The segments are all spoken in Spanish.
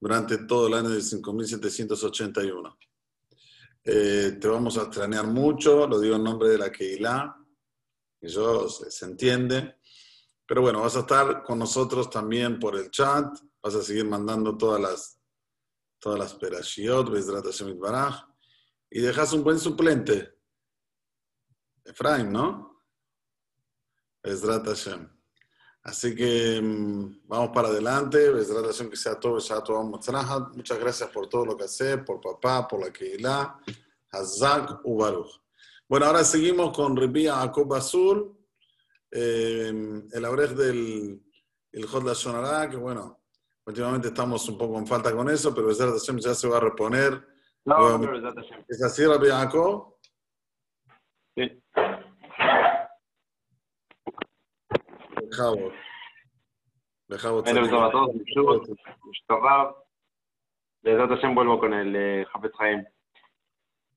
durante todo el año de 5781. Eh, te vamos a extrañar mucho, lo digo en nombre de la Keilah, que yo se, entiende. Pero bueno, vas a estar con nosotros también por el chat, vas a seguir mandando todas las todas las perashiot, Baraj, y dejas un buen suplente. Efraín, ¿no? Bezrat Hashem. Así que mm, vamos para adelante. que sea todo. Muchas gracias por todo lo que hace, por papá, por la Keilah, Hazak Ubaruch. Bueno, ahora seguimos con Ribia Jacob Azul, eh, el abrej del el Hot La que bueno, últimamente estamos un poco en falta con eso, pero Bezrat Hashem ya se va a reponer. No, no, ¿Es así, Ribia Jacob? Sí. בכבוד. בכבוד צדיק. a todos, Desde Hashem vuelvo con el eh, Jafet Haim.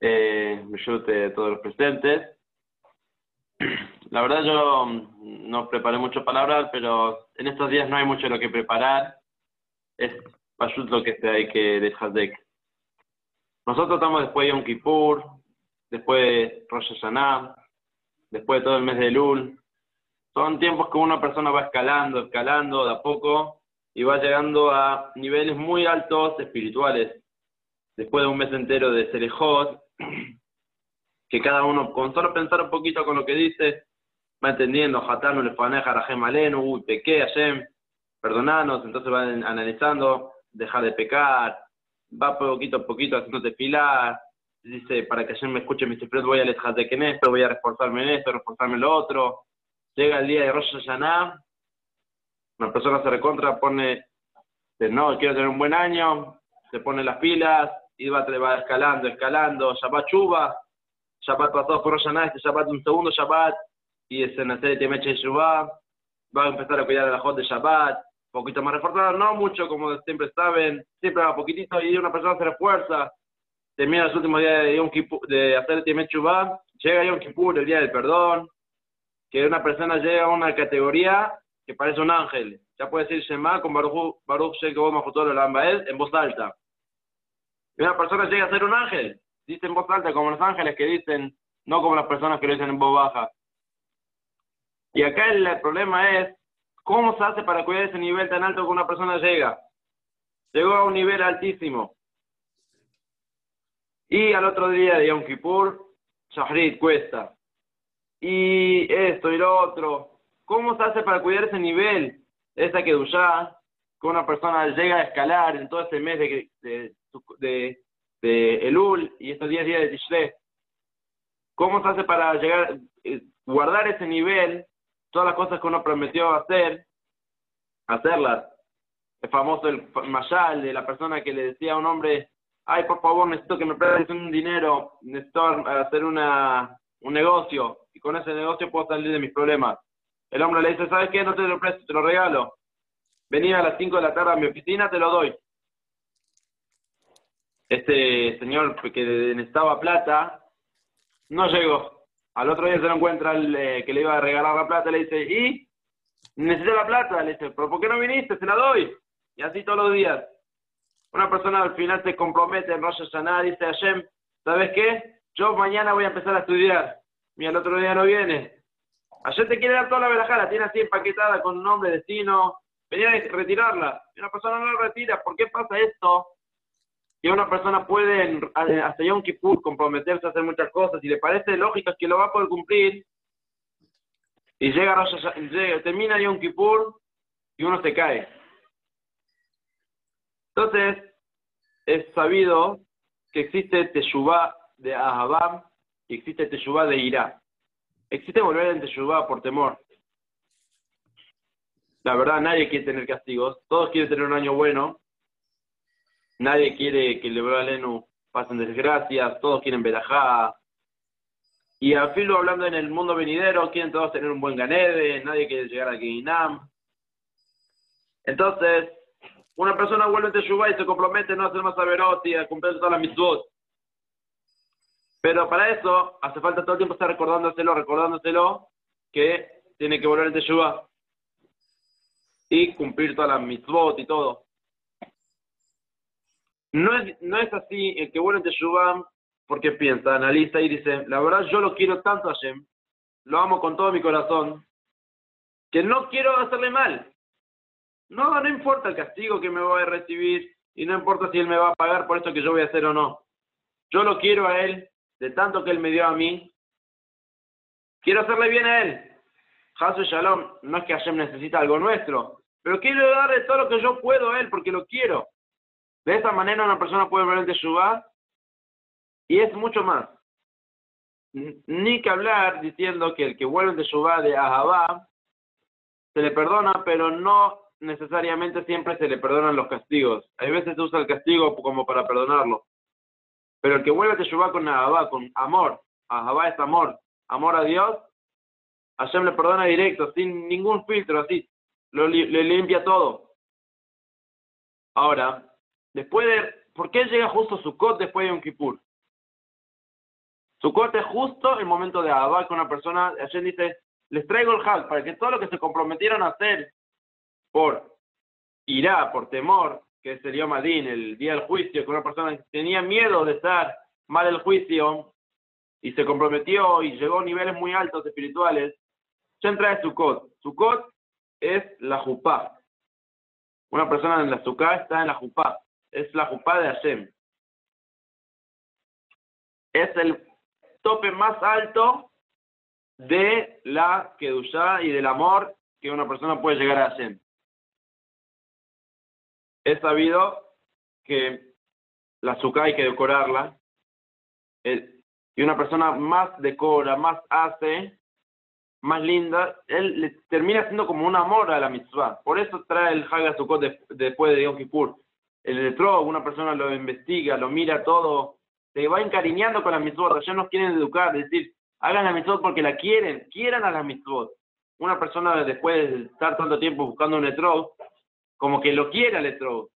Eh, a todos los presentes. La verdad yo mm, no preparé muchas palabras, pero en estos días no hay mucho lo que preparar. Es Pashut lo que hay que dejar de Nosotros estamos después de Yom Kippur, después de Rosh Hashanah, después de todo el mes de Lul, son tiempos que una persona va escalando, escalando de a poco y va llegando a niveles muy altos espirituales. Después de un mes entero de Serejot, que cada uno, con solo pensar un poquito con lo que dice, va entendiendo, Hatanu, Lefaneja, Rajem Alenu, uy, pequé, Hashem, perdonanos, entonces va analizando, dejar de pecar, va poquito a poquito haciendo filar, dice, para que Hashem me escuche mis voy a dejar de que en esto, voy a reforzarme en esto, reforzarme en lo otro, llega el día de Rosh Hashanah, una persona se recontra, pone, no, quiero tener un buen año, se pone las pilas, y va, va escalando, escalando, Shabbat Chuba, Shabbat pasado por Rosh Hashanah, este Shabbat un segundo Shabbat, y es en hacer el de Shubá, va a empezar a cuidar la Jot de Shabbat, un poquito más reforzado, no mucho como siempre saben, siempre va poquitito y una persona se refuerza, termina los últimos días de, Yom de hacer el Temet llega Yom Kippur, el día del perdón, que una persona llega a una categoría que parece un ángel. Ya puede decir Shema con Baruch, Baruch en voz alta. Y una persona llega a ser un ángel, dice en voz alta, como los ángeles que dicen, no como las personas que lo dicen en voz baja. Y acá el, problema es, ¿cómo se hace para cuidar ese nivel tan alto que una persona llega? Llegó a un nivel altísimo. Y al otro día de Yom Kippur, Shahrid cuesta y esto y lo otro. ¿Cómo se hace para cuidar ese nivel, esa que ya que una persona llega a escalar en todo ese mes de, de, de, de Elul y estos 10 días de Tishrei? ¿Cómo se hace para llegar, eh, guardar ese nivel, todas las cosas que uno prometió hacer, hacerlas? El famoso el Mayal de la persona que le decía a un hombre, ay, por favor, necesito que me prestes un dinero, necesito hacer una, un negocio con ese negocio puedo salir de mis problemas. El hombre le dice, ¿sabes qué? No te lo presto, te lo regalo. Vení a las 5 de la tarde a mi oficina, te lo doy. Este señor que necesitaba plata, no llegó. Al otro día se lo encuentra el eh, que le iba a regalar la plata, le dice, ¿y? Necesita la plata, le dice, ¿pero por qué no viniste? Se la doy. Y así todos los días. Una persona al final se compromete en Rosh Hashanah, dice a Hashem, ¿sabes qué? Yo mañana voy a empezar a estudiar. Mira, el otro día no viene. Ayer te quiere dar toda la verajada, tiene así empaquetada con nombre, destino. Venía a retirarla. Y una persona no la retira. ¿Por qué pasa esto? Que una persona puede hasta Yom Kippur comprometerse a hacer muchas cosas y le parece lógico que lo va a poder cumplir. Y llega, llega termina Yom Kippur y uno se cae. Entonces, es sabido que existe Teshuvah de Ahabam y existe Teshuvah de Ira. Existe volver en Teshuvah por temor. La verdad, nadie quiere tener castigos. Todos quieren tener un año bueno. Nadie quiere que el Lenu pasen desgracias. Todos quieren verajá. Y al filo hablando en el mundo venidero, quieren todos tener un buen ganede. Nadie quiere llegar a Guinam. Entonces, una persona vuelve en Teshuvah y se compromete a no hacer más averot y a cumplir todas las mitzvot. Pero para eso hace falta todo el tiempo estar recordándoselo, recordándoselo, que tiene que volver el Teshuvah y cumplir todas las mitzvot y todo. No es, no es así el que vuelve en Teshuvah porque piensa, analiza y dice, la verdad yo lo quiero tanto a Hashem, lo amo con todo mi corazón, que no quiero hacerle mal. No, no importa el castigo que me voy a recibir y no importa si él me va a pagar por esto que yo voy a hacer o no. Yo lo quiero a él, de tanto que él me dio a mí. Quiero hacerle bien a él. Hasu Shalom, no es que Hashem necesita algo nuestro, pero quiero darle todo lo que yo puedo a él porque lo quiero. De esa manera una persona puede ver el Teshuvah y es mucho más. Ni que hablar diciendo que el que vuelve de Teshuvah de Ahabá se le perdona, pero no necesariamente siempre se le perdonan los castigos. Hay veces se usa el castigo como para perdonarlo. Pero el que vuelve a Teshuvah con Ahabá, con amor, Ahabá es amor, amor a Dios, Hashem le perdona directo, sin ningún filtro, así, lo, le limpia todo. Ahora, después de, ¿por qué llega justo Sukkot después de un Kippur? Sukkot es justo el momento de Ahabá con una persona, Hashem dice, les traigo el Hag para que todo lo que se comprometieron a hacer por irá, por temor, que el Madín, el día del juicio, que una persona tenía miedo de estar mal el juicio y se comprometió y llegó a niveles muy altos espirituales, ya entra en Sukkot. Sukkot es la Jupá. Una persona en la Sukkah está en la Jupá. Es la Jupá de Hashem. Es el tope más alto de la Kedushá y del amor que una persona puede llegar a Hashem. Es sabido que la Sukkah hay que decorarla. Y una persona más decora, más hace, más linda, él le termina siendo como un amor a la mitzvah. Por eso trae el Hagasukot después de Yom. El electro, una persona lo investiga, lo mira todo, se va encariñando con la mitzvot. Ya nos quieren educar, decir, hagan la mitzvot porque la quieren, quieran a la mitzvot. Una persona después de estar tanto tiempo buscando un electro, como que lo quiere al electro.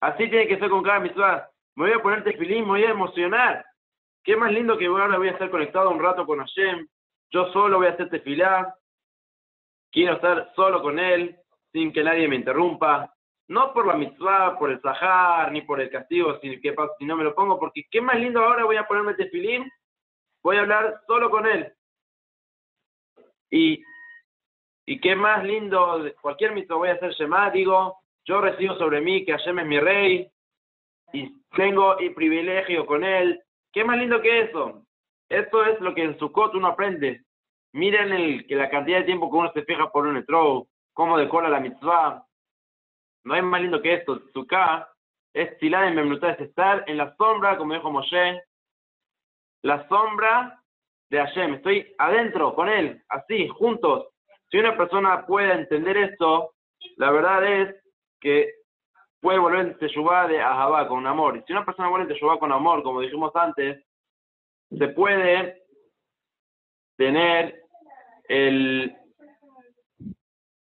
Así tiene que ser con cada mitzvah. Me voy a poner tefilín, me voy a emocionar. Qué más lindo que ahora voy a estar conectado un rato con Hashem yo solo voy a hacer tefilá, quiero estar solo con él, sin que nadie me interrumpa, no por la mitzvah, por el sahar, ni por el castigo, si, pasa, si no me lo pongo, porque qué más lindo ahora voy a ponerme tefilín, voy a hablar solo con él. Y, y qué más lindo, cualquier mitzvah voy a hacer Shema, digo, yo recibo sobre mí que Hashem es mi rey, y tengo el privilegio con él. ¿Qué más lindo que eso? Esto es lo que en Sukkot uno aprende. Miren el, que la cantidad de tiempo que uno se fija por un etro, cómo decora la mitzvah. No hay más lindo que esto. Sukkah es Tilá en es estar en la sombra, como dijo Moshe, la sombra de Hashem. Estoy adentro con él, así, juntos. Si una persona puede entender esto, la verdad es que puede volver en de Ahabá, con amor. Y si una persona vuelve en Teshuvah con amor, como dijimos antes, se puede tener el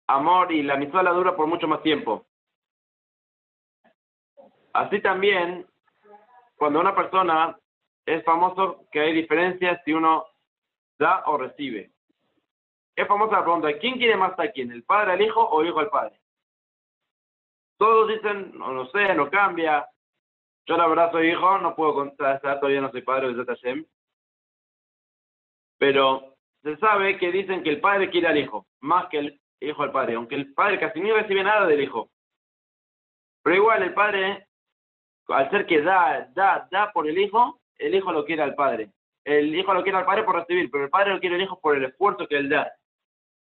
amor y la mitzvah la dura por mucho más tiempo. Así también, cuando una persona es famoso, que hay diferencias si uno da o recibe. Es famosa la pregunta, ¿quién quiere más a quién? ¿El padre al hijo o el hijo al padre? Todos dicen, no, no sé, no cambia. Yo la verdad soy hijo, no puedo contestar, todavía no soy padre de Hashem. Pero se sabe que dicen que el padre quiere al hijo, más que el hijo al padre, aunque el padre casi ni recibe nada del hijo. Pero igual el padre, al ser que da, da, da por el hijo, el hijo lo quiere al padre. El hijo lo quiere al padre por recibir, pero el padre lo quiere al hijo por el esfuerzo que él da.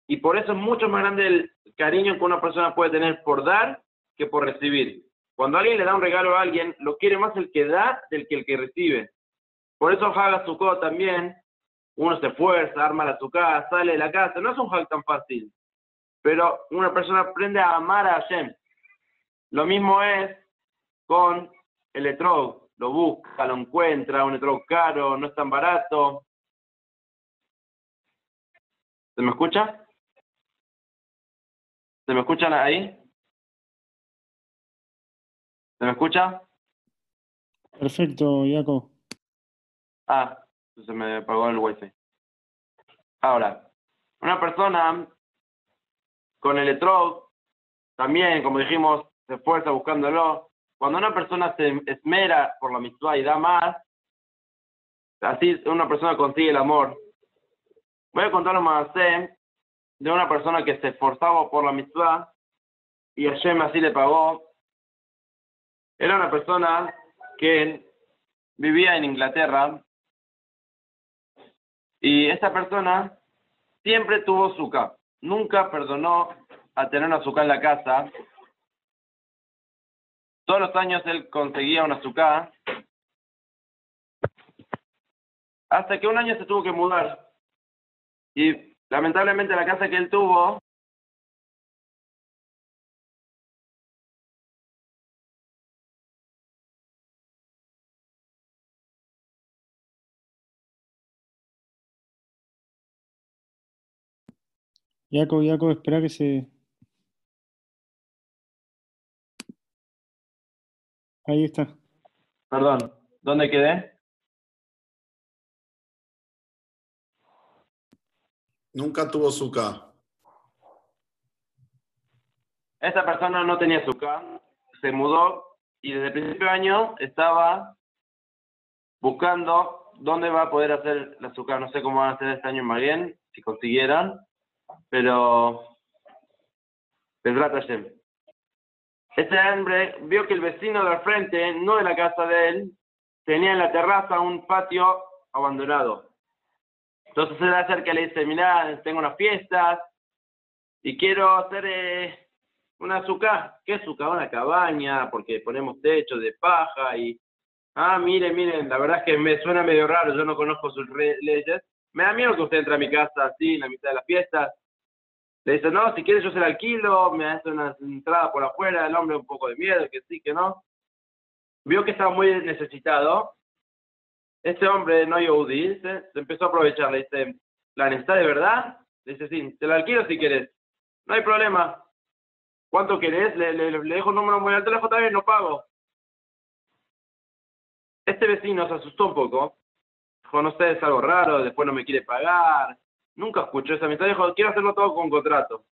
Y por eso es mucho más grande el cariño que una persona puede tener por dar que por recibir. Cuando alguien le da un regalo a alguien, lo quiere más el que da del que el que recibe. Por eso Haga Sukkot también uno se esfuerza, arma la su casa, sale de la casa, no es un hack tan fácil, pero una persona aprende a amar a Hashem. Lo mismo es con el etrog, lo busca, lo encuentra, un etrog caro, no es tan barato. ¿Se me escucha? ¿Se me escuchan ahí? ¿Se me escucha? Perfecto, Jaco. Ah, se me apagó el wifi. Ahora, una persona con el electrode, también, como dijimos, se esfuerza buscándolo, cuando una persona se esmera por la mitzvah y da más, así una persona consigue el amor. Voy a contar un más de una persona que se esforzaba por la mitzvah y Hashem así le pagó. Era una persona que vivía en Inglaterra y esta persona siempre tuvo azúcar. Nunca perdonó a tener un azúcar en la casa. Todos los años él conseguía un azúcar. Hasta que un año se tuvo que mudar. Y lamentablemente la casa que él tuvo Jacob, Jacob, espera que se. Ahí está. Perdón, ¿dónde quedé? Nunca tuvo azúcar. Esta persona no tenía azúcar, se mudó y desde el principio de año estaba buscando dónde va a poder hacer el azúcar. No sé cómo van a hacer este año en Marien, si consiguieran pero Este hombre vio que el vecino de al frente, no de la casa de él, tenía en la terraza un patio abandonado. Entonces se le acerca y le dice, mira, tengo unas fiestas y quiero hacer eh, una azúcar. ¿Qué azúcar? Una cabaña, porque ponemos techo de paja y... Ah, miren, miren, la verdad es que me suena medio raro, yo no conozco sus leyes. Me da miedo que usted entre a mi casa así, en la mitad de las fiestas. Le dice, no, si quieres yo se alquilo, me hace una entrada por afuera, el hombre un poco de miedo, que sí, que no. Vio que estaba muy necesitado. Este hombre, no Yehudi, se empezó a aprovechar, le dice, ¿la necesitas de verdad? Le dice, sí, te la alquilo si quieres. No hay problema. ¿Cuánto querés? Le, le, le dejo un número muy alto, teléfono también, no pago. Este vecino se asustó un poco. Dijo, no sé, es algo raro, después no me quiere pagar Nunca escuchó esa amistad. Dijo, quiero hacerlo todo con contrato.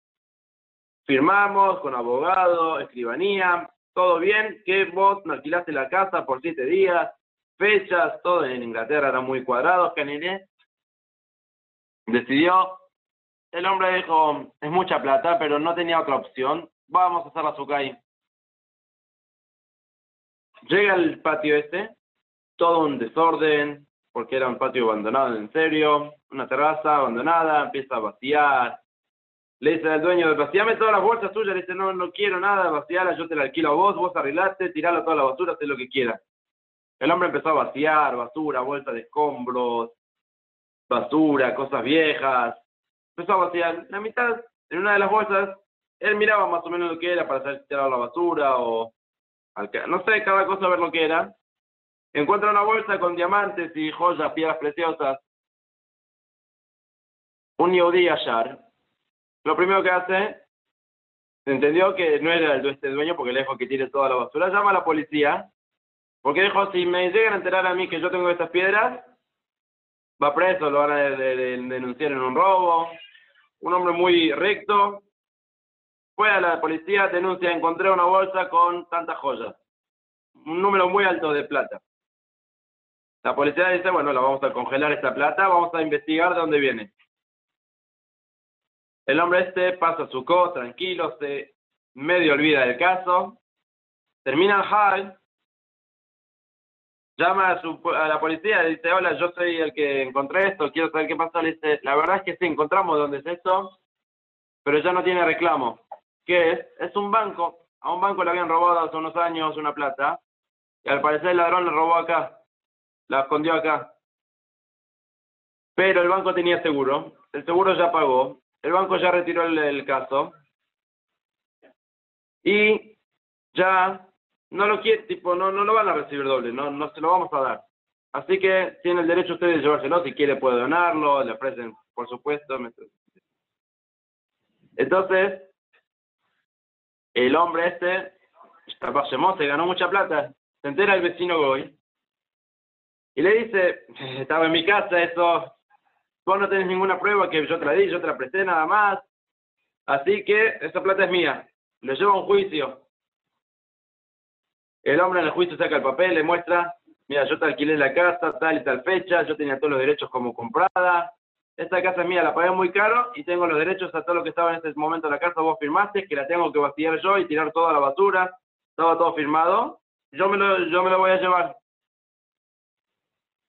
Firmamos con abogado, escribanía, todo bien, que vos me alquilaste la casa por siete días, fechas, todo en Inglaterra era muy cuadrado, que Decidió, el hombre dijo, es mucha plata, pero no tenía otra opción, vamos a hacer la sukai. Llega al patio este, todo un desorden, porque era un patio abandonado en serio, una terraza abandonada, empieza a vaciar. Le dice al dueño, vaciame todas las bolsas tuyas, le dice, no, no quiero nada, vaciala, yo te la alquilo a vos, vos arreglaste, tirala toda la basura, haz lo que quieras. El hombre empezó a vaciar, basura, bolsas de escombros, basura, cosas viejas. Empezó a vaciar. La mitad, en una de las bolsas, él miraba más o menos lo que era para hacer tirar la basura o... No sé, cada cosa a ver lo que era. Encuentra una bolsa con diamantes y joyas, piedras preciosas. Un Yehudi Yashar. Lo primero que hace, entendió que no era el dueño porque le dejó que tire toda la basura. Llama a la policía. Porque dijo, si me llegan a enterar a mí que yo tengo estas piedras, va preso, lo van a denunciar en un robo. Un hombre muy recto. Fue a la policía, denuncia, encontré una bolsa con tantas joyas. Un número muy alto de plata. La policía dice, bueno, la vamos a congelar esta plata, vamos a investigar de dónde viene. El hombre este pasa su co, tranquilo, se medio olvida del caso, termina el high, llama a, la policía y dice, hola, yo soy el que encontré esto, quiero saber qué pasó. Le dice, la verdad es que sí, encontramos dónde es esto, pero ya no tiene reclamo. ¿Qué es? Es un banco. A un banco le habían robado hace unos años una plata, y al parecer el ladrón le robó acá la escondió acá. Pero el banco tenía seguro, el seguro ya pagó, el banco ya retiró el, caso y ya no lo quiere, tipo, no, no lo van a recibir doble, no, no se lo vamos a dar. Así que tiene el derecho usted de llevárselo, si quiere puede donarlo, le ofrecen, por supuesto. Entonces, el hombre este, se ganó mucha plata, se entera el vecino Goy, y le dice, estaba en mi casa eso, vos no tenés ninguna prueba que yo te la di, yo te la presté nada más, así que esa plata es mía, lo llevo a un juicio. El hombre en el juicio saca el papel, le muestra, mira, yo te alquilé la casa, tal y tal fecha, yo tenía todos los derechos como comprada, esta casa mía, la pagué muy caro y tengo los derechos a todo lo que estaba en ese momento en la casa, vos firmaste, que la tengo que vaciar yo y tirar toda la basura, estaba todo firmado, yo me lo, yo me lo voy a llevar.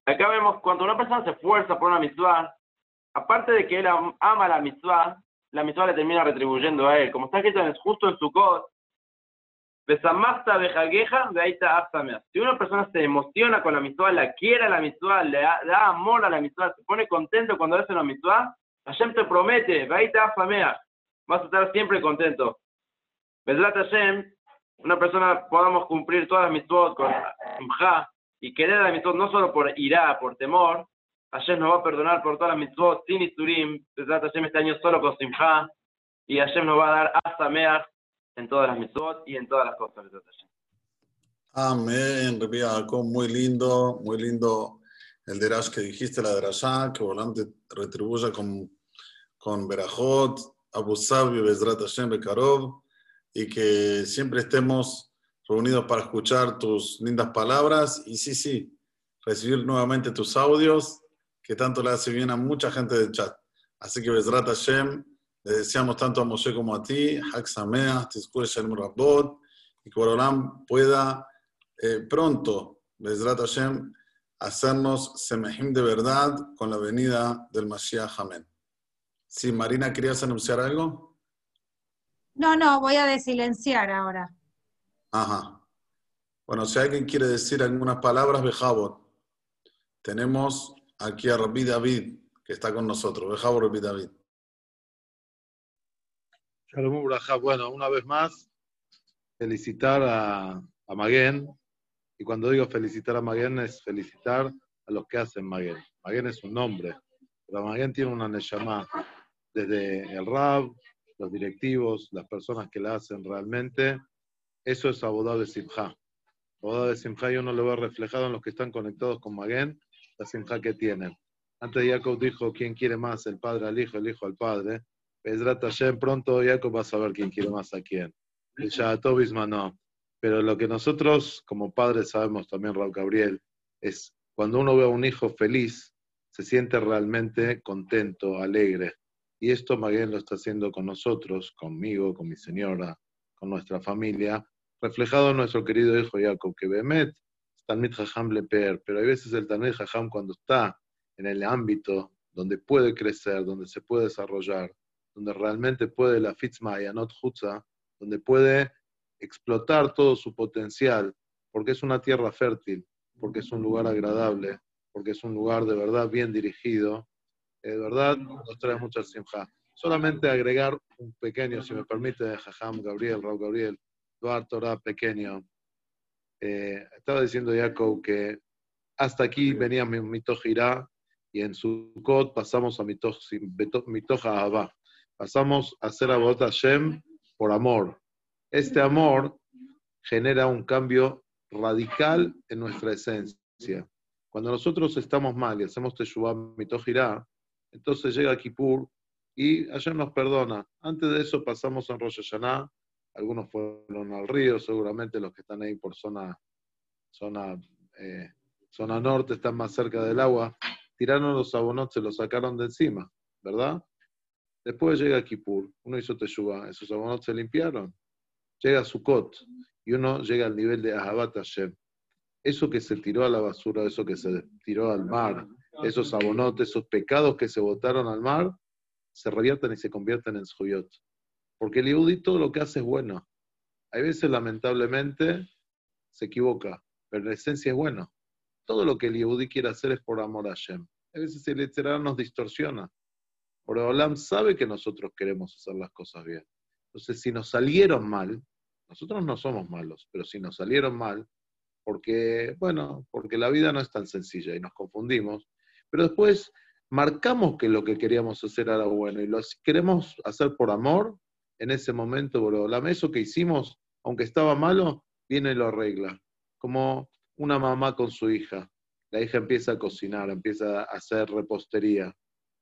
Acá vemos, cuando una persona se esfuerza por una mitzvah, aparte de que él ama la mitzvah, la mitzvah le termina retribuyendo a él. Como está escrito justo en su Si una persona se emociona con la mitzvah, la quiere la mitzvah, le da, amor a la mitzvah, se pone contento cuando hace una mitzvah, Hashem te promete, vas a estar siempre contento. Bedrat Hashem, una persona podamos cumplir todas las mitzvot con simja y querer la mitzvot no solo por irá, por temor, Hashem nos va a perdonar por todas las mitzvot sin isturim, Bedrat Hashem este año solo con simja y Hashem nos va a dar asameach en todas las mitzvot y en todas las cosas. Amén, Rabbi muy lindo, muy lindo el derash que dijiste, la derashá, que volante retribuya con, con Berajot, Abu Sabio, Bezrat Hashem, Bekarov, y que siempre estemos reunidos para escuchar tus lindas palabras y sí, sí, recibir nuevamente tus audios, que tanto le hace bien a mucha gente del chat. Así que Bezrat Hashem, le deseamos tanto a Moshe como a ti, Hak Sameach, Tizkur Shalom Rabot, y que Borolam pueda eh, pronto, Bezrat Hashem, hacernos semejim de verdad con la venida del Mashiach. Amén. Sí, Marina, ¿querías anunciar algo? No, no, voy a desilenciar ahora. Ajá. Bueno, si alguien quiere decir algunas palabras, Bejabot. Tenemos aquí a Rabbi David, que está con nosotros. Bejabot, Rabbi David. Shalom Bueno, una vez más, felicitar a, a Maguen. Y cuando digo felicitar a Maguen, es felicitar a los que hacen Maguen. Maguen es un nombre, pero Maguen tiene una neshama. Desde el Rab, los directivos, las personas que la hacen realmente, eso es abodá de Simcha. Abodá de Simcha yo no lo veo reflejado en los que están conectados con Maguen, la Simcha que tienen. Antes Jacob dijo, ¿quién quiere más? El padre al hijo, el hijo al padre. Bezrat Hashem, pronto Jacob va a saber quién quiere más a quién. Ya Tobisma no. Pero lo que nosotros como padres sabemos también, Raúl Gabriel, es cuando uno ve a un hijo feliz, se siente realmente contento, alegre. Y esto Maguen lo está haciendo con nosotros, conmigo, con mi señora, con nuestra familia, reflejado en nuestro querido hijo Jacob, que Bemet, Talmid Jajam Leper, pero hay veces el Talmid Jajam cuando está en el ámbito donde puede crecer, donde se puede desarrollar, donde realmente puede la Fitzma Yanot Hutza, donde puede explotar todo su potencial, porque es una tierra fértil, porque es un lugar agradable, porque es un lugar de verdad bien dirigido, eh, de verdad nos trae mucha simja. Solamente agregar un pequeño, si me permite, Jajam Gabriel, Raúl Gabriel, Duarte Torah pequeño. Eh, estaba diciendo Jacob que hasta aquí venía mi mito y en su code pasamos a mito Abba pasamos a hacer Abot Hashem por amor. Este amor genera un cambio radical en nuestra esencia. Cuando nosotros estamos mal y hacemos Teshuvah Mitohirá, entonces llega Kippur y Hashem nos perdona. Antes de eso pasamos en Rosh Hashanah, algunos fueron al río, seguramente los que están ahí por zona, zona, eh, zona norte están más cerca del agua, tiraron los abonos, se los sacaron de encima, ¿verdad? Después llega Kippur, uno hizo Teshuvah, esos abonos se limpiaron. Llega Sukkot y uno llega al nivel de Ahabat Hashem. Eso que se tiró a la basura, eso que se tiró al mar, esos abonotes, esos pecados que se botaron al mar, se revierten y se convierten en Zuyot. Porque el Yehudi todo lo que hace es bueno. Hay veces, lamentablemente, se equivoca, pero en esencia es bueno. Todo lo que el Yehudi quiere hacer es por amor a Hashem. A veces el literal nos distorsiona. Olam sabe que nosotros queremos hacer las cosas bien. Entonces, si nos salieron mal, nosotros no somos malos, pero si nos salieron mal, porque, bueno, porque la vida no es tan sencilla y nos confundimos, pero después marcamos que lo que queríamos hacer era bueno y lo queremos hacer por amor, en ese momento, Olam, eso que hicimos, aunque estaba malo, viene y lo arregla. Como una mamá con su hija. La hija empieza a cocinar, empieza a hacer repostería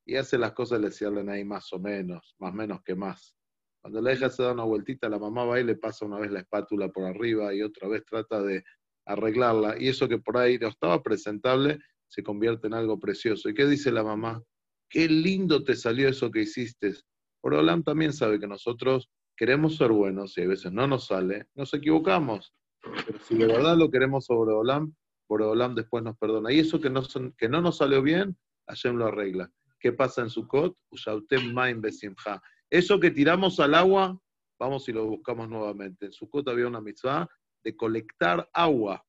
y hace las cosas, le salen ahí más o menos, más menos que más. Cuando la hija se da una vueltita, la mamá va y le pasa una vez la espátula por arriba y otra vez trata de arreglarla. Y eso que por ahí no estaba presentable se convierte en algo precioso. ¿Y qué dice la mamá? Qué lindo te salió eso que hiciste. Olam también sabe que nosotros queremos ser buenos y a veces no nos sale, nos equivocamos. Pero si de verdad lo queremos sobre Olam, Olam después nos perdona. Y eso que no, que no nos salió bien, Hashem lo arregla. ¿Qué pasa en Sukkot? Eso que tiramos al agua, vamos y lo buscamos nuevamente. En Sukkot había una mitzvah de colectar agua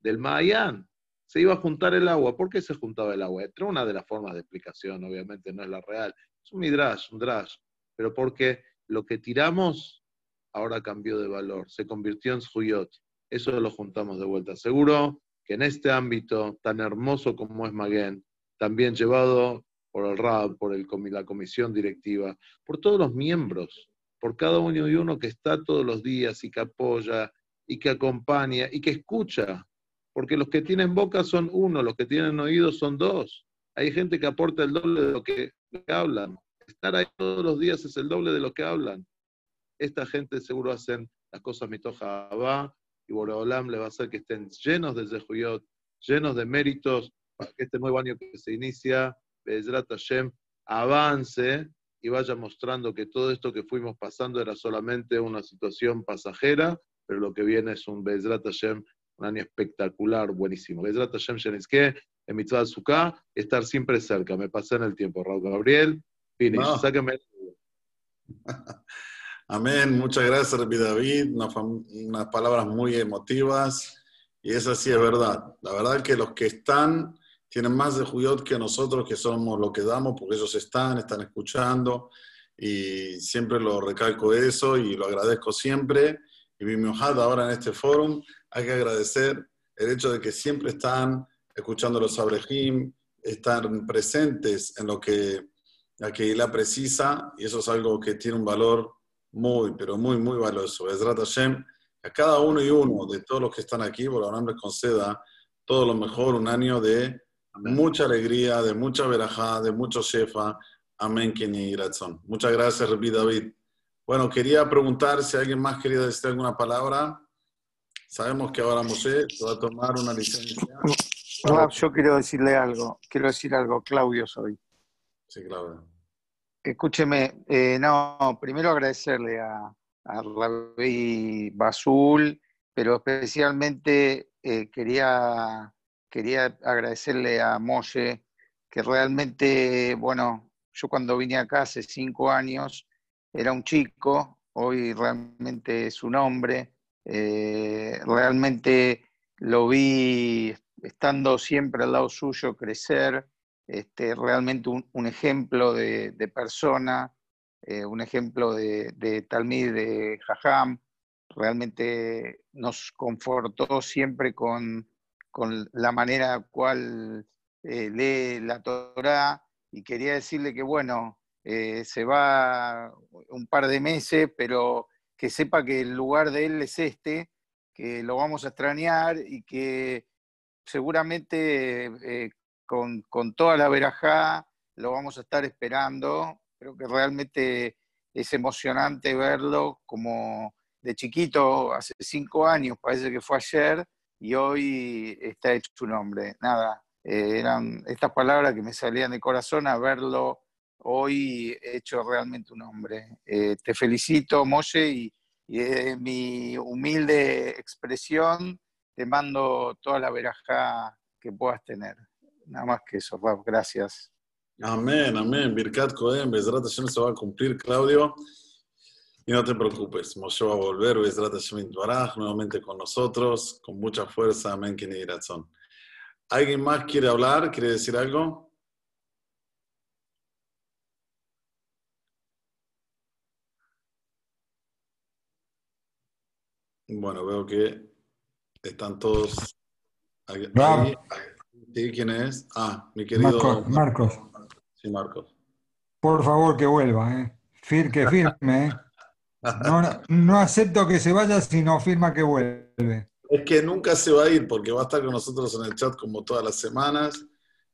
del Mayan. Se iba a juntar el agua. ¿Por qué se juntaba el agua? Era una de las formas de explicación, obviamente no es la real. Es un midrash, un drash. Pero porque lo que tiramos ahora cambió de valor, se convirtió en zuyot. Eso lo juntamos de vuelta. Seguro que en este ámbito tan hermoso como es Maguen, también llevado por el RAB, por el, la comisión directiva, por todos los miembros, por cada uno y uno que está todos los días y que apoya y que acompaña y que escucha, porque los que tienen boca son uno, los que tienen oídos son dos. Hay gente que aporta el doble de lo que, hablan. Estar ahí todos los días es el doble de lo que hablan. Esta gente seguro hacen las cosas mitoja va y Boreolam le va a hacer que estén llenos de Zehuyot, llenos de méritos, para que este nuevo año que se inicia Bezrat Hashem avance y vaya mostrando que todo esto que fuimos pasando era solamente una situación pasajera, pero lo que viene es un Bezrat Hashem, un año espectacular, buenísimo. Bezrat Hashem que en Mitzvah Sukkah, estar siempre cerca. Me pasé en el tiempo, Raúl Gabriel. Finish, sáquenme. Amén, muchas gracias, Rabbi David. unas palabras muy emotivas. Y eso sí es verdad. La verdad que los que están tienen más de Juyot que nosotros, que somos lo que damos, porque ellos están, están escuchando, y siempre lo recalco eso y lo agradezco siempre. Y mi mojada ahora en este foro, hay que agradecer el hecho de que siempre están escuchando los Abrejim, están presentes en lo que la Keilah precisa, y eso es algo que tiene un valor muy, pero muy, muy valioso. Es Hashem, a cada uno y uno de todos los que están aquí, por ahora les conceda todo lo mejor, un año de mucha alegría, de mucha verajá, de mucho shefa. Amén, Kenny Ratson. Muchas gracias, Rabbi David. Bueno, quería preguntar si alguien más quería decir alguna palabra. Sabemos que ahora Moshe se va a tomar una licencia. yo quiero decirle algo. Quiero decir algo. Claudio soy. Sí, Claudio. Escúcheme, eh, no, primero agradecerle a, a Rabbi Basul, pero especialmente eh, quería quería agradecerle a Moshe, que realmente, bueno, yo cuando vine acá hace cinco años era un chico, hoy realmente es un hombre, eh, realmente lo vi estando siempre al lado suyo crecer, este, realmente un, ejemplo de, persona, eh, un ejemplo de, de Talmid, de Jajam, realmente nos confortó siempre con, con la manera cual eh, lee la Torah y quería decirle que, bueno, eh, se va un par de meses, pero que sepa que el lugar de él es este, que lo vamos a extrañar y que seguramente eh, con, con, toda la verajá lo vamos a estar esperando. Creo que realmente es emocionante verlo como de chiquito, hace cinco años, parece que fue ayer, y hoy está hecho su nombre. Nada, eh, eran estas palabras que me salían de corazón a verlo hoy hecho realmente un hombre. Eh, te felicito, Moshe, y, y mi humilde expresión te mando toda la verajá que puedas tener. Nada más que eso, gracias. Amén, amén. Birkat Cohen, Bezrat Hashem se va a cumplir, Claudio. Y no te preocupes, Moshe va a volver, Bezrat Hashem Baraj, nuevamente con nosotros, con mucha fuerza, amén, razón. ¿Alguien más quiere hablar? ¿Quiere decir algo? Bueno, veo que están todos ahí. ¿Quién es? Ah, mi querido Marcos. Marcos. Sí, Marcos. Por favor, que vuelva, ¿eh? Fir, que firme, ¿eh? No, acepto que se vaya si no firma que vuelve. Es que nunca se va a ir porque va a estar con nosotros en el chat como todas las semanas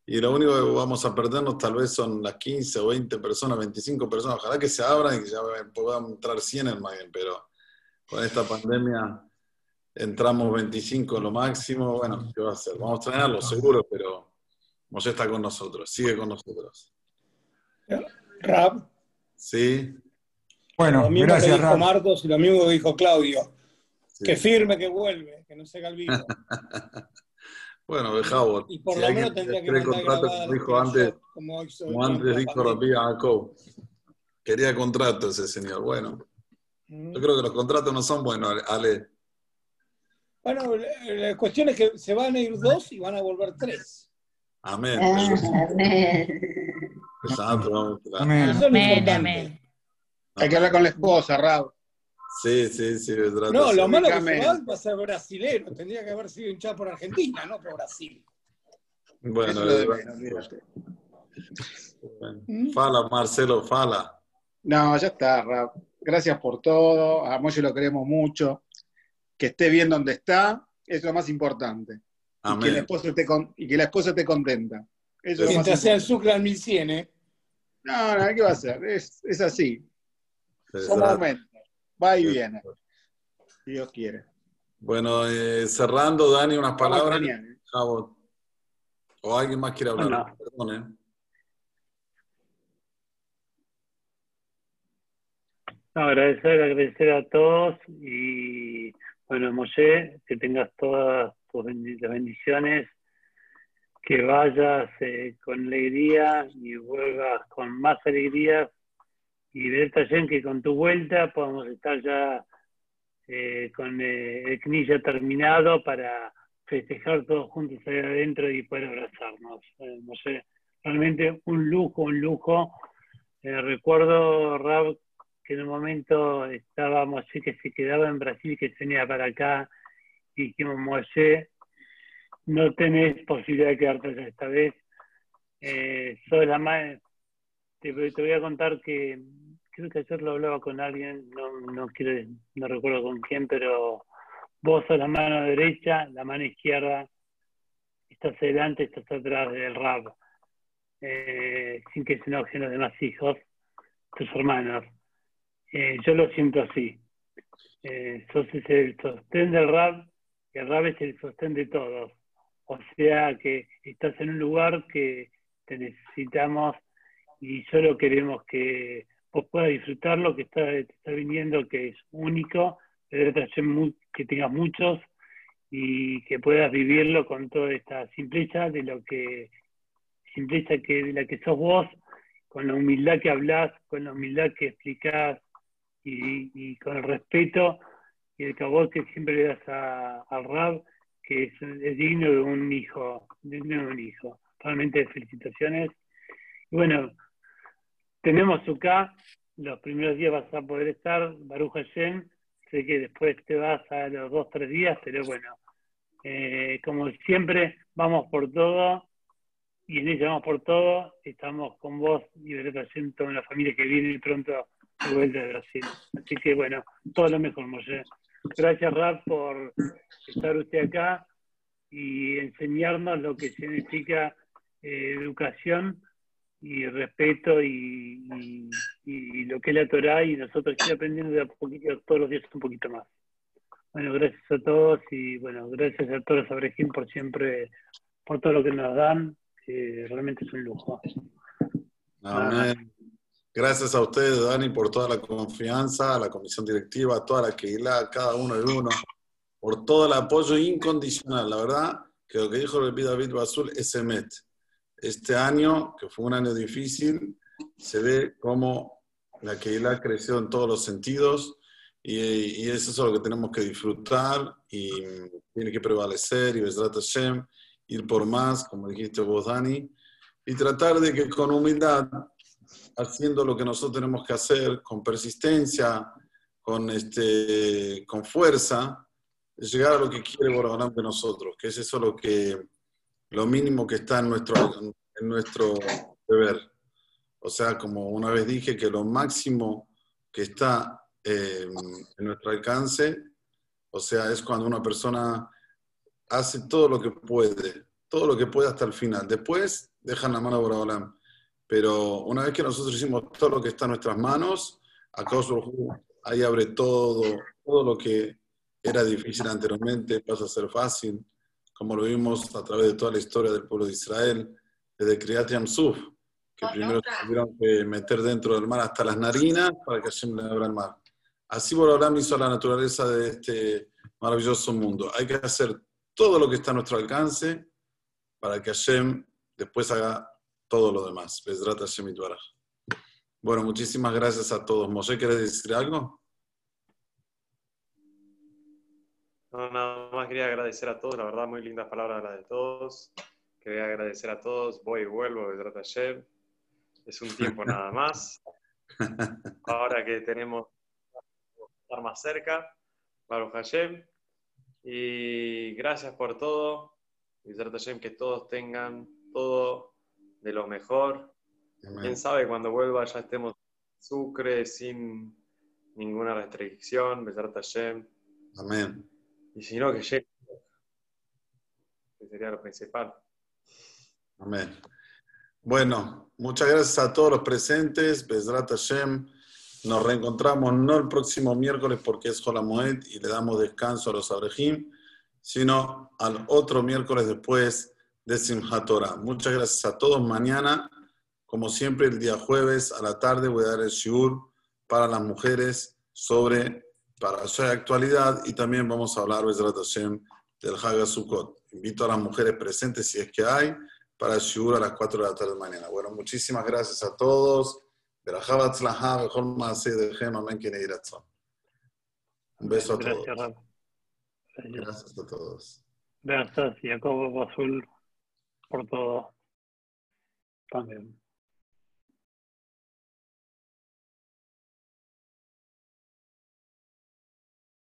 y lo único que vamos a perdernos tal vez son las 15 o 20 personas, 25 personas. Ojalá que se abran y que ya puedan entrar 100 en Magen, pero con esta pandemia entramos 25 lo máximo. Bueno, ¿qué va a hacer? Vamos a traerlo seguro, pero Moshe está con nosotros, sigue con nosotros. Rab. Sí. Bueno, lo mismo gracias, que dijo. Marcos y lo mismo que dijo Claudio. sí. Que firme, que vuelve, que no se haga el vivo. Bueno, Bejabot, Y por si lo menos tendría que contrato, como dijo antes, como hizo como durante antes dijo Jacob. Quería contrato ese señor. Bueno, Mm. yo creo que los contratos no son buenos, Ale. Bueno, la, la cuestión es que se van a ir dos y van a volver tres. Amén. Amén. Exacto, vamos a- Amén. Amén. Hay que hablar con la esposa, Rab. Sí, sí, sí. No, lo malo que se va a ser brasilero. Tendría que haber sido hinchado por Argentina, no por Brasil. Bueno, es eh, menos, olvídate. bueno. Fala, Marcelo, fala. No, ya está, Rab. Gracias por todo. A Moyo lo queremos mucho. Que esté bien donde está, es lo más importante. Y que, la Amén. esposa esté con- y que la esposa esté contenta. Eso Mientras sea el. Sucre al 1100, ¿eh? No, no, ¿qué va a hacer? Es, es así. Son momentos. Va y viene. Si Dios quiere. Bueno, eh, cerrando, Dani, unas palabras. Jabot. O alguien más quiere hablar. Bueno. Perdón, eh. No, agradecer, agradecer a todos y bueno, Moshe, que tengas todas tus bendiciones, que vayas eh, con alegría y vuelvas con más alegría y ver también que con tu vuelta podamos estar ya eh, con eh, el CNI ya terminado para festejar todos juntos ahí adentro y poder abrazarnos. Eh, Moshe, realmente un lujo, un lujo. Eh, recuerdo, Rab, que en un momento estábamos así que se quedaba en Brasil, que se venía para acá, y dijimos, Moshe, no tenés posibilidad de quedarte allá esta vez. Eh, sos la más... Te, te voy a contar que creo que ayer lo hablaba con alguien, no, quiero, no recuerdo con quién, pero vos sos la mano derecha, la mano izquierda, estás adelante, estás atrás del rap, eh, sin que se enojen los demás hijos, tus hermanos. Eh, yo lo siento así. Eh, sos el sostén del rap y el rap es el sostén de todos. O sea que estás en un lugar que te necesitamos y solo queremos que vos puedas disfrutar lo que está, te está viniendo, que es único, que tengas muchos y que puedas vivirlo con toda esta simpleza de lo que simpleza que la que sos vos, con la humildad que hablas, con la humildad que explicás y, con el respeto y el cabot que siempre le das a- al rap, que es, es digno de un hijo, digno de un hijo. Realmente felicitaciones. Y bueno, tenemos acá, los primeros días vas a poder estar, Baruch Hashem, sé que después te vas a los dos, tres días, pero bueno, eh, como siempre, vamos por todo, y en ella vamos por todo, estamos con vos y Baruch Hashem, toda la familia que viene pronto de vuelta de Brasil. Así que bueno, todo lo mejor, Moshe. Gracias, Rap, por estar usted acá y enseñarnos lo que significa eh, educación y respeto y, y- y lo que es la Torah y nosotros ir aprendiendo de a poquito, todos los días un poquito más. Bueno, gracias a todos y bueno, gracias a todos Abrejín por siempre, por todo lo que nos dan, que realmente es un lujo. Amén. Gracias a ustedes, Dani, por toda la confianza, a la comisión directiva, a toda la que a cada uno de uno, por todo el apoyo incondicional. La verdad que lo que dijo el David Basul es emet. Este año, que fue un año difícil, se ve cómo la Keilah creció en todos los sentidos y, y es eso lo que tenemos que disfrutar y tiene que prevalecer y Besrat Hashem, ir por más, como dijiste vos, Dani, y tratar de que con humildad haciendo lo que nosotros tenemos que hacer con persistencia, con, este, con fuerza, llegar a lo que quiere Borobalán de nosotros, que es eso lo, que, lo mínimo que está en nuestro, en nuestro deber. O sea, como una vez dije, que lo máximo que está eh, en nuestro alcance, o sea, es cuando una persona hace todo lo que puede todo lo que pueda hasta el final. Después, dejan la mano por Olam. Pero una vez que nosotros hicimos todo lo que está en nuestras manos, acá ahí abre todo, todo lo que era difícil anteriormente, pasa a ser fácil, como lo vimos a través de toda la historia del pueblo de Israel, desde Kriyat Yamsuf, que primero tuvieron que meter dentro del mar hasta las narinas para que Hashem le abra el mar. Así Borolam hizo la naturaleza de este maravilloso mundo. Hay que hacer todo lo que está a nuestro alcance para que Hashem después haga todo lo demás. Hashem Bueno, muchísimas gracias a todos. Moshe, ¿quieres decir algo? No, nada más quería agradecer a todos, la verdad, muy lindas palabras las de todos. Quería agradecer a todos, voy y vuelvo, Besrat Hashem. Es un tiempo nada más. Ahora que tenemos estar más cerca, Baruch Hashem. Y gracias por todo. Besrat Hashem, que todos tengan todo de lo mejor. Quién sabe, cuando vuelva ya estemos Sucre sin ninguna restricción. Besrat Hashem. Amén. Y si no, que llegue. Que sería lo principal. Amén. Bueno, muchas gracias a todos los presentes. Besrat Hashem. Nos reencontramos no el próximo miércoles porque es Moed y le damos descanso a los Abrejim, sino al otro miércoles después de Simchat Torah. Muchas gracias a todos. Mañana, como siempre, el día jueves a la tarde voy a dar el shiur para las mujeres sobre para su actualidad y también vamos a hablar del Hagasukot. Invito a las mujeres presentes, si es que hay, para el shiur a las 4 de la tarde de mañana. Bueno, muchísimas gracias a todos. Un beso a todos. Gracias a todos. Gracias, Jacobo Basul por todo también.